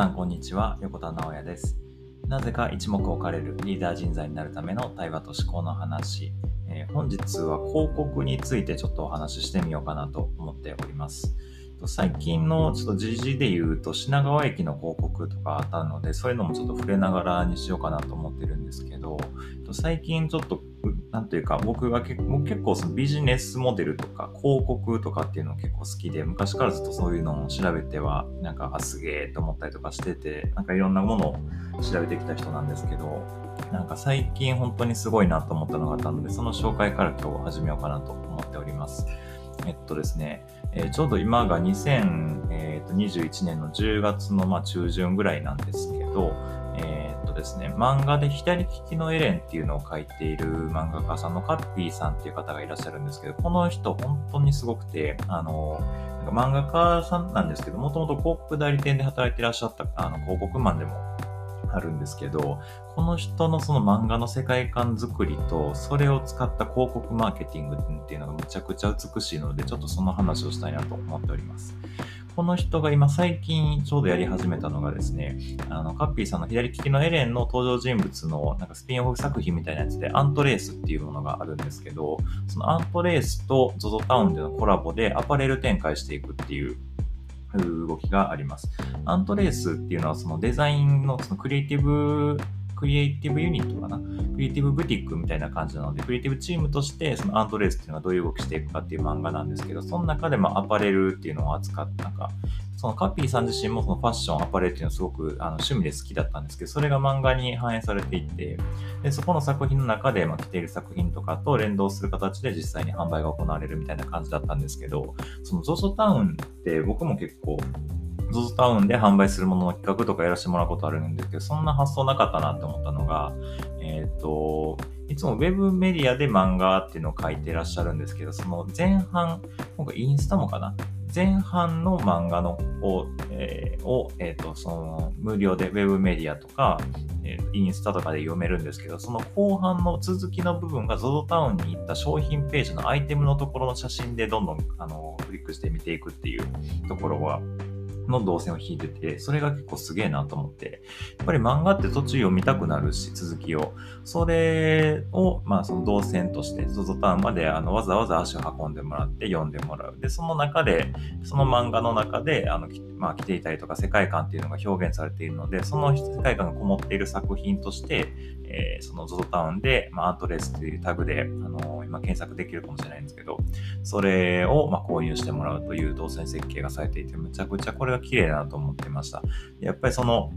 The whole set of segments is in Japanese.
さん、こんにちは。横田直也です。なぜか一目置かれるリーダー人材になるための対話と思考の話。えー、本日は広告についてちょっとお話ししてみようかなと思っております。最近のちょっと時事で言うと品川駅の広告とかあったのでそういうのもちょっと触れながらにしようかなと思ってるんですけど最近ちょっとなんというか僕が結構結構そのビジネスモデルとか広告とかっていうの結構好きで昔からずっとそういうのを調べてはなんかあすげえと思ったりとかしててなんかいろんなものを調べてきた人なんですけどなんか最近本当にすごいなと思ったのがあったのでその紹介から今日始めようかなと思っております。えっとですね、えー、ちょうど今が2021年の10月のま中旬ぐらいなんですけど、えー、っとですね、漫画で左利きのエレンっていうのを描いている漫画家さんのカッピーさんっていう方がいらっしゃるんですけど、この人本当にすごくて、あの、なんか漫画家さんなんですけど、もともと広告代理店で働いていらっしゃったあの広告マンでもあるんですけど、この人のその漫画の世界観作りと、それを使った広告マーケティングっていうのがむちゃくちゃ美しいので、ちょっとその話をしたいなと思っております。この人が今最近ちょうどやり始めたのがですね、あの、カッピーさんの左利きのエレンの登場人物のなんかスピンオフ作品みたいなやつでアントレースっていうものがあるんですけど、そのアントレースと ZOZO タウンでのコラボでアパレル展開していくっていう動きがあります。アントレースっていうのはそのデザインのそのクリエイティブクリエイティブユニットかな？クリエイティブブティックみたいな感じなので、クリエイティブチームとして、そのアントレースっていうのがどういう動きしていくかっていう漫画なんですけど、その中でもアパレルっていうのを扱った、なんか、そのカピーさん自身もそのファッション、アパレルっていうのはすごくあの趣味で好きだったんですけど、それが漫画に反映されていて、でそこの作品の中で、まあ、着ている作品とかと連動する形で実際に販売が行われるみたいな感じだったんですけど、その ZOZO タウンって僕も結構 ZOZO タウンで販売するものの企画とかやらせてもらうことあるんですけど、そんな発想なかったなって思ったのが、えっ、ー、と、いつも Web メディアで漫画っていうのを書いてらっしゃるんですけど、その前半、今回インスタもかな前半の漫画のを、えー、をえーと、その無料でウェブメディアとか、えー、インスタとかで読めるんですけど、その後半の続きの部分が ZOZO タウンに行った商品ページのアイテムのところの写真でどんどんあのクリックして見ていくっていうところは、の動線を引いてて、それが結構すげえなと思って、やっぱり漫画って途中読みたくなるし、続きを。それを、まあその動線として、ZOZO タウンまであのわざわざ足を運んでもらって読んでもらう。で、その中で、その漫画の中で、あの、まあ来ていたりとか世界観っていうのが表現されているので、その世界観がこもっている作品として、えー、その ZOZO タウンで、まあ、アートレスというタグで、あのー、今検索できるかもしれないんですけど、それを、ま、購入してもらうという動線設計がされていて、むちゃくちゃこれが綺麗だなと思ってました。やっぱりその、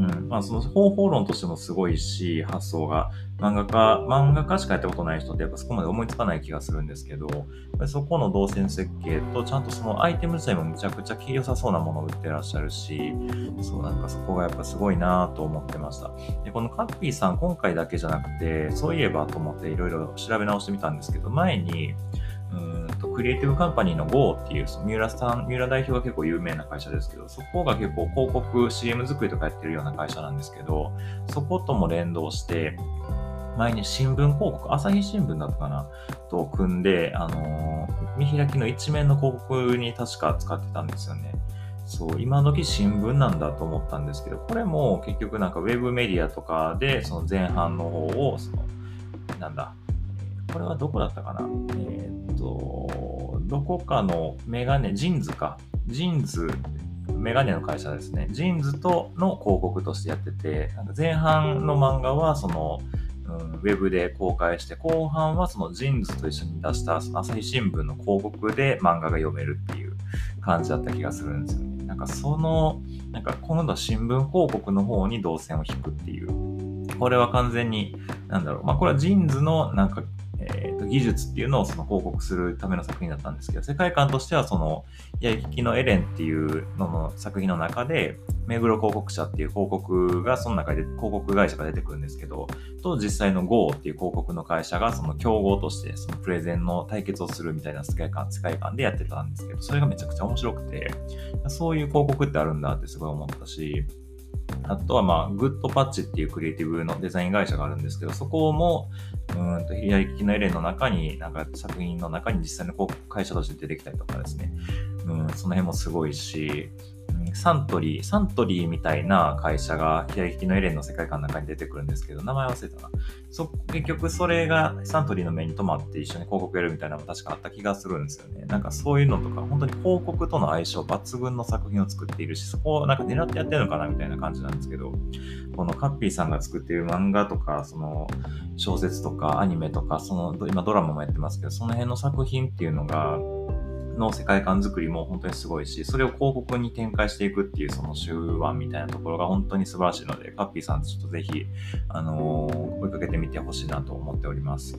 うんまあ、その方法論としてもすごいし、発想が。漫画家、漫画家しかやったことない人ってやっぱそこまで思いつかない気がするんですけど、そこの動線設計と、ちゃんとそのアイテム自体もむちゃくちゃ良さそうなものを売ってらっしゃるし、そうなんかそこがやっぱすごいなと思ってました。で、このカッピーさん今回だけじゃなくて、そういえばと思っていろいろ調べ直してみたんですけど、前に、うんとクリエイティブカンパニーの GO っていう、三浦さん、三浦代表が結構有名な会社ですけど、そこが結構広告、CM 作りとかやってるような会社なんですけど、そことも連動して、前に新聞広告、朝日新聞だったかなと組んで、あのー、見開きの一面の広告に確か使ってたんですよね。そう、今時新聞なんだと思ったんですけど、これも結局なんかウェブメディアとかで、その前半の方を、その、なんだ、これはどこだったかなえー、と、どこかのメガネ、ジーンズか。ジーンズ、メガネの会社ですね。ジーンズとの広告としてやってて、なんか前半の漫画はその、うん、ウェブで公開して、後半はそのジンズと一緒に出したその朝日新聞の広告で漫画が読めるっていう感じだった気がするんですよね。なんかその、なんか今度は新聞広告の方に動線を引くっていう。これは完全に、なんだろう、まあこれはジーンズのなんかえーと、技術っていうのをその報告するための作品だったんですけど、世界観としてはその、やりきのエレンっていうのの作品の中で、目黒広告社っていう広告がその中で広告会社が出てくるんですけど、と実際の GO っていう広告の会社がその競合としてそのプレゼンの対決をするみたいな世界観、世界観でやってたんですけど、それがめちゃくちゃ面白くて、そういう広告ってあるんだってすごい思ったし、あとは、まあ、グッドパッチっていうクリエイティブのデザイン会社があるんですけど、そこも、うんと、左利きのエレンの中に、なんか作品の中に実際のこう会社として出てきたりとかですね、うん、その辺もすごいし、サントリー、サントリーみたいな会社が左利きのエレンの世界観の中に出てくるんですけど、名前忘れたな。そ結局それがサントリーの目に留まって一緒に広告やるみたいなのも確かあった気がするんですよね。なんかそういうのとか、本当に広告との相性抜群の作品を作っているし、そこをなんか狙ってやってるのかなみたいな感じなんですけど、このカッピーさんが作っている漫画とか、その小説とかアニメとか、その今ドラマもやってますけど、その辺の作品っていうのが、の世界観作りも本当にすごいし、それを広告に展開していくっていうその手腕みたいなところが本当に素晴らしいので、カッピーさんちょっとぜひ、あのー、追いかけてみてほしいなと思っております。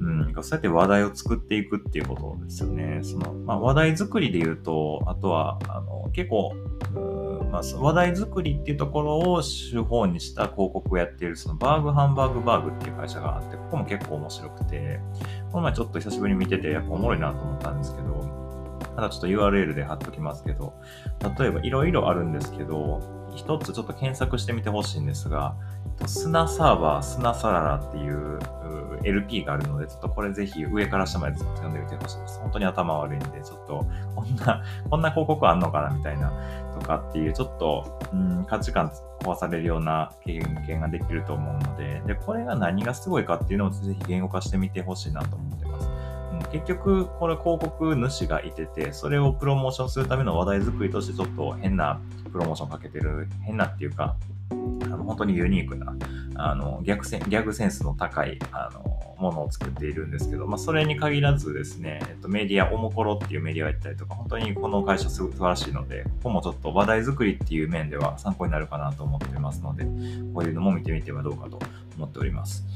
うん、そうやって話題を作っていくっていうことですよね。その、まあ、話題作りで言うと、あとは、あの、結構、まあ、話題作りっていうところを手法にした広告をやっている、そのバーグハンバーグバーグっていう会社があって、ここも結構面白くて、この前ちょっと久しぶりに見てて、やっぱおもろいなと思ったんですけど、ただちょっと URL で貼っときますけど、例えばいろいろあるんですけど、一つちょっと検索してみてほしいんですが、砂サーバー、砂サララっていう LP があるので、ちょっとこれぜひ上から下までずっと読んでみてほしいです。本当に頭悪いんで、ちょっとこんな、こんな広告あんのかなみたいなとかっていう、ちょっと、うん、価値観壊されるような経験ができると思うので、で、これが何がすごいかっていうのをぜひ言語化してみてほしいなと思って。結局、これ広告主がいてて、それをプロモーションするための話題作りとしてちょっと変なプロモーションかけてる、変なっていうか、あの本当にユニークな、あの逆セギャグセンスの高いあのものを作っているんですけど、まあ、それに限らずですね、えっと、メディア、おもころっていうメディアをやったりとか、本当にこの会社すごく素晴らしいので、ここもちょっと話題作りっていう面では参考になるかなと思ってますので、こういうのも見てみてはどうかと思っております。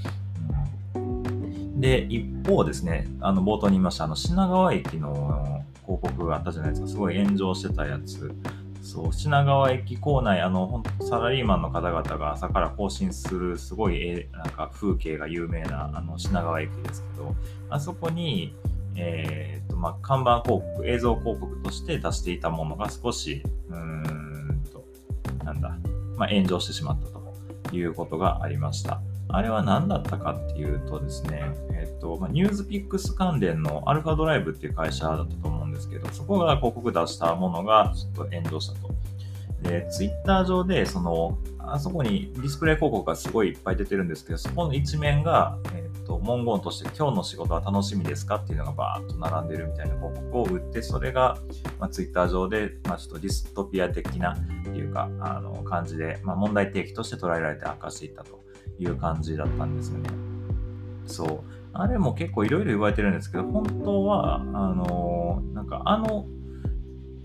で、一方ですね、あの冒頭に言いました、あの品川駅の広告があったじゃないですか、すごい炎上してたやつ。そう、品川駅構内、あの、本当サラリーマンの方々が朝から更新する、すごい、えなんか風景が有名な、あの、品川駅ですけど、あそこに、えー、と、まあ、看板広告、映像広告として出していたものが少し、うーんと、なんだ、まあ、炎上してしまったということがありました。あれは何だったかっていうとですね、えっ、と、ま、ニュースピックス関連のアルファドライブっていう会社だったと思うんですけど、そこが広告出したものがちょっと炎上したと。で、ツイッター上で、その、あそこにディスプレイ広告がすごいいっぱい出てるんですけど、そこの一面が、えっ、と、文言として今日の仕事は楽しみですか？っていうのがバーッと並んでるみたいな広告を売って、それが、まあ、ツイッター上で、まあ、ちょっとディストピア的なっていうか、あの、感じで、まあ、問題提起として捉えられて悪化していったと。いう感じだったんですよね。そう。あれも結構いろいろ言われてるんですけど、本当は、あのー、なんかあの、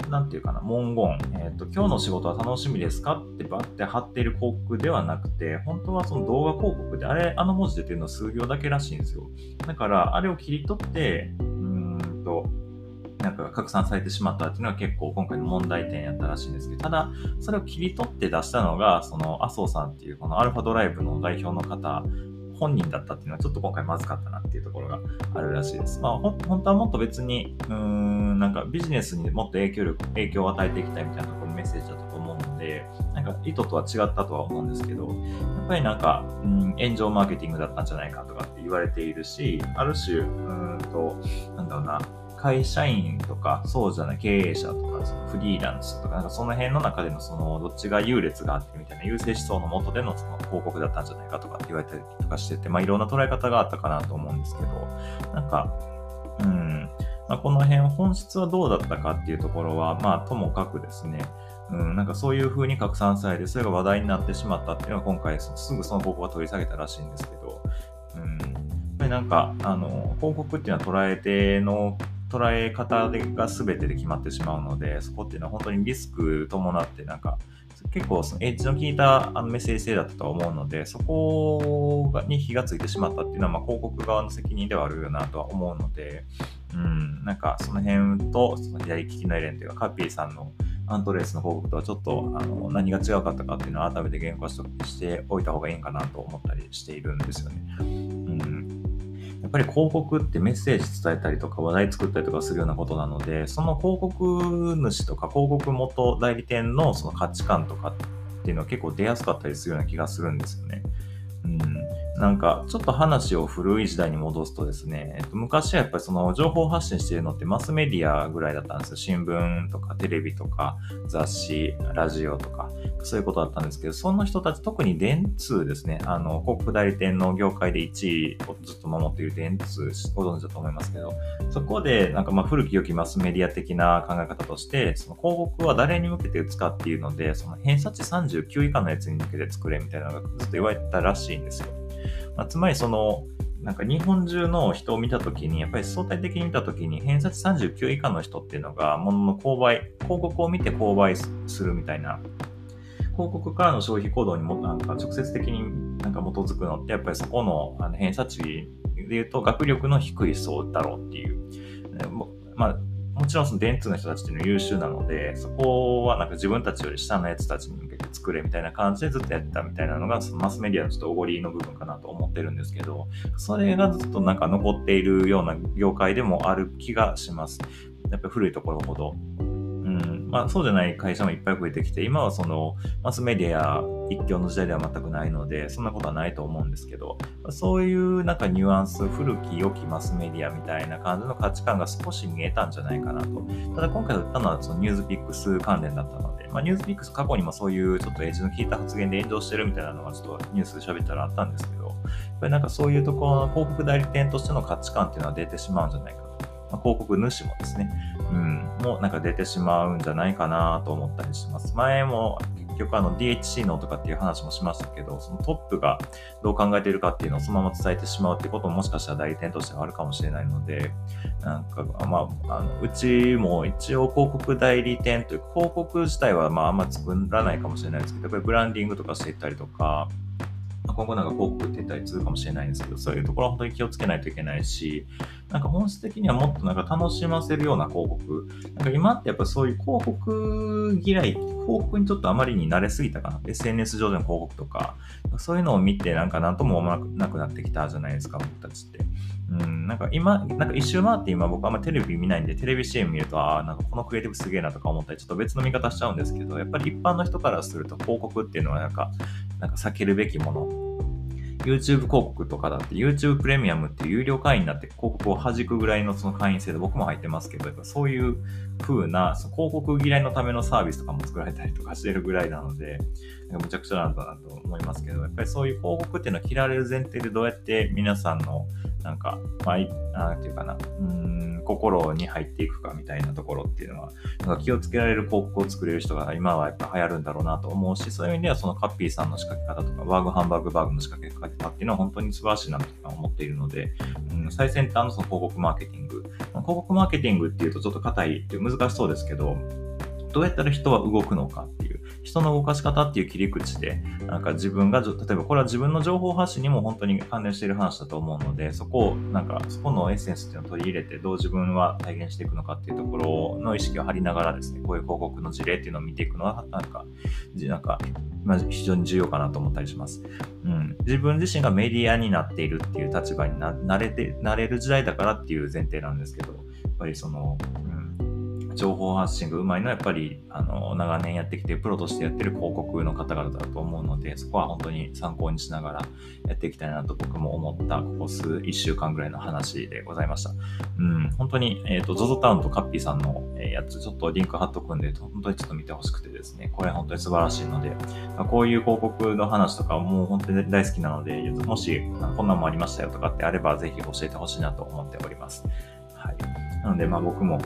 なんていうかな、文言、えっ、ー、と、今日の仕事は楽しみですか？ってバッて貼っている広告ではなくて、本当はその動画広告で、あれ、あの文字出てるの数行だけらしいんですよ。だから、あれを切り取って、うーんと、なんか拡散されてしまったっていうのは結構今回の問題点やったらしいんですけど、ただ、それを切り取って出したのが、その麻生さんっていうこのアルファドライブの代表の方、本人だったっていうのはちょっと今回まずかったなっていうところがあるらしいです。まあ、本当はもっと別に、うーん、なんかビジネスにもっと影響力、影響を与えていきたいみたいなところのメッセージだったと思うので、なんか意図とは違ったとは思うんですけど、やっぱりなんか、うん、炎上マーケティングだったんじゃないかとかって言われているし、ある種、うーんと、なんだろうな、会社員とか、そうじゃない経営者とか、そのフリーランスとか、なんかその辺の中でのその、どっちが優劣があってみたいな、優勢思想のもとでのその広告だったんじゃないかとかって言われたりとかしてて、まあいろんな捉え方があったかなと思うんですけど、なんか、うん、まあ、この辺本質はどうだったかっていうところは、まあともかくですね、うん、なんかそういう風に拡散されて、それが話題になってしまったっていうのは今回すぐその広告は取り下げたらしいんですけど、うん、やっぱりなんか、あの、広告っていうのは捉えての捉え方が全てで決まってしまうので、そこっていうのは本当にリスク伴ってなんか、結構そのエッジの効いたあのメッセージ性だったと思うので、そこに火がついてしまったっていうのは、まあ、広告側の責任ではあるよなとは思うので、うん、なんかその辺と、その左利きのエレンというか、カッピーさんのアントレースの広告とはちょっとあの何が違うかったかっていうのを改めて言語化しておいた方がいいんかなと思ったりしているんですよね。っぱり広告ってメッセージ伝えたりとか話題作ったりとかするようなことなので、その広告主とか広告元代理店のその価値観とかっていうのは結構出やすかったりするような気がするんですよね。うん。なんか、ちょっと話を古い時代に戻すとですね、えっと、昔はやっぱりその情報発信してるのってマスメディアぐらいだったんですよ。新聞とかテレビとか雑誌、ラジオとか、そういうことだったんですけど、その人たち、特に電通ですね、あの、広告代理店の業界で1位をずっと守っている電通、ご存知だと思いますけど、そこで、なんかまあ古き良きマスメディア的な考え方として、その広告は誰に向けて打つかっていうので、その偏差値39以下のやつに向けて作れみたいなのがずっと言われたらしいんですよ。まあ、つまりその、なんか日本中の人を見たときに、やっぱり相対的に見たときに、偏差値39以下の人っていうのが、ものの購買、広告を見て購買するみたいな、広告からの消費行動にもなんか直接的になんか基づくのって、やっぱりそこのあの偏差値で言うと、学力の低い層だろうっていう。まあもちろんその電通の人たちっていうのは優秀なので、そこはなんか自分たちより下のやつたちに向けて作れみたいな感じでずっとやってたみたいなのが、そのマスメディアのちょっとおごりの部分かなと思ってるんですけど、それがずっとなんか残っているような業界でもある気がします。やっぱ古いところほど。まあ、そうじゃない会社もいっぱい増えてきて、今はそのマスメディア一強の時代では全くないので、そんなことはないと思うんですけど、そういうなんかニュアンス、古き良きマスメディアみたいな感じの価値観が少し見えたんじゃないかなと。ただ今回言ったのはそのニュースピックス関連だったので、まあ、ニュースピックス過去にもそういうちょっとエッジの効いた発言で炎上してるみたいなのがちょっとニュースで喋ったらあったんですけど、やっぱりなんかそういうところの広告代理店としての価値観っていうのは出てしまうんじゃないか。まあ、広告主もですね、うん、もうなんか出てしまうんじゃないかなと思ったりします。前も結局あの DHC のとかっていう話もしましたけど、そのトップがどう考えているかっていうのをそのまま伝えてしまうってことももしかしたら代理店としてはあるかもしれないので、なんか、まあ、あのうちも一応広告代理店という広告自体はまああんま作らないかもしれないですけど、やっぱりブランディングとかしていったりとか、今後なんか広告って言ったりするかもしれないんですけど、そういうところは本当に気をつけないといけないし、なんか本質的にはもっとなんか楽しませるような広告。なんか今ってやっぱそういう広告嫌い、広告にちょっとあまりに慣れすぎたかな。SNS 上での広告とか、そういうのを見てなんか何とも思わなくなってきたじゃないですか、僕たちって。うん、なんか今、なんか一周回って今僕あんまテレビ見ないんで、テレビ CM 見ると、ああ、なんかこのクリエイティブすげえなとか思ったり、ちょっと別の見方しちゃうんですけど、やっぱり一般の人からすると広告っていうのはなんか、なんか避けるべきもの YouTube 広告とかだって YouTube プレミアムっていう有料会員になって広告を弾くぐらいのその会員制で僕も入ってますけど、やっぱそういう風な広告嫌いのためのサービスとかも作られたりとかしてるぐらいなので、むちゃくちゃなんだなと思いますけど、やっぱりそういう広告っていうのは切られる前提でどうやって皆さんのなんか、まあ、なんていうかな、うん、心に入っていくかみたいなところっていうのは、なんか気をつけられる広告を作れる人が今はやっぱ流行るんだろうなと思うし、そういう意味ではそのカッピーさんの仕掛け方とか、バーグハンバーグバーグの仕掛け方っていうのは本当に素晴らしいなと思っているので、うん、最先端のその広告マーケティング、広告マーケティングっていうとちょっと硬いって難しそうですけど、どうやったら人は動くのかっていう、人の動かし方っていう切り口で、なんか自分が、例えばこれは自分の情報発信にも本当に関連している話だと思うので、そこを、なんかそこのエッセンスっていうのを取り入れて、どう自分は体現していくのかっていうところの意識を張りながらですね、こういう広告の事例っていうのを見ていくのは、なんか、なんか、まあ、非常に重要かなと思ったりします。うん。自分自身がメディアになっているっていう立場になれて、なれる時代だからっていう前提なんですけど、やっぱりその、情報発信がうまいのはやっぱりあの長年やってきてプロとしてやってる広告の方々だと思うのでそこは本当に参考にしながらやっていきたいなと僕も思ったここ数1週間ぐらいの話でございました。うん、本当に、えっ、ー、と ZOZO タウンとカッピーさんのやつちょっとリンク貼っとくんで本当にちょっと見てほしくてですねこれ本当に素晴らしいのでまこういう広告の話とかもう本当に大好きなのでもしこんなんもありましたよとかってあればぜひ教えてほしいなと思っております。はい。なのでまあ僕も、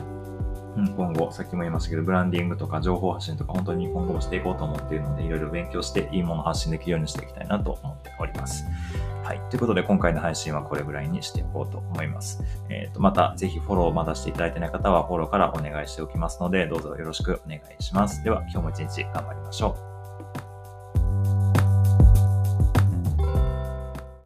今後、さっきも言いましたけど、ブランディングとか情報発信とか本当に今後もしていこうと思っているので、いろいろ勉強していいもの発信できるようにしていきたいなと思っております。はい。ということで、今回の配信はこれぐらいにしていこうと思います。えっ、ー、と、また、ぜひフォローをまだしていただいてない方は、フォローからお願いしておきますので、どうぞよろしくお願いします。では、今日も一日頑張りましょう。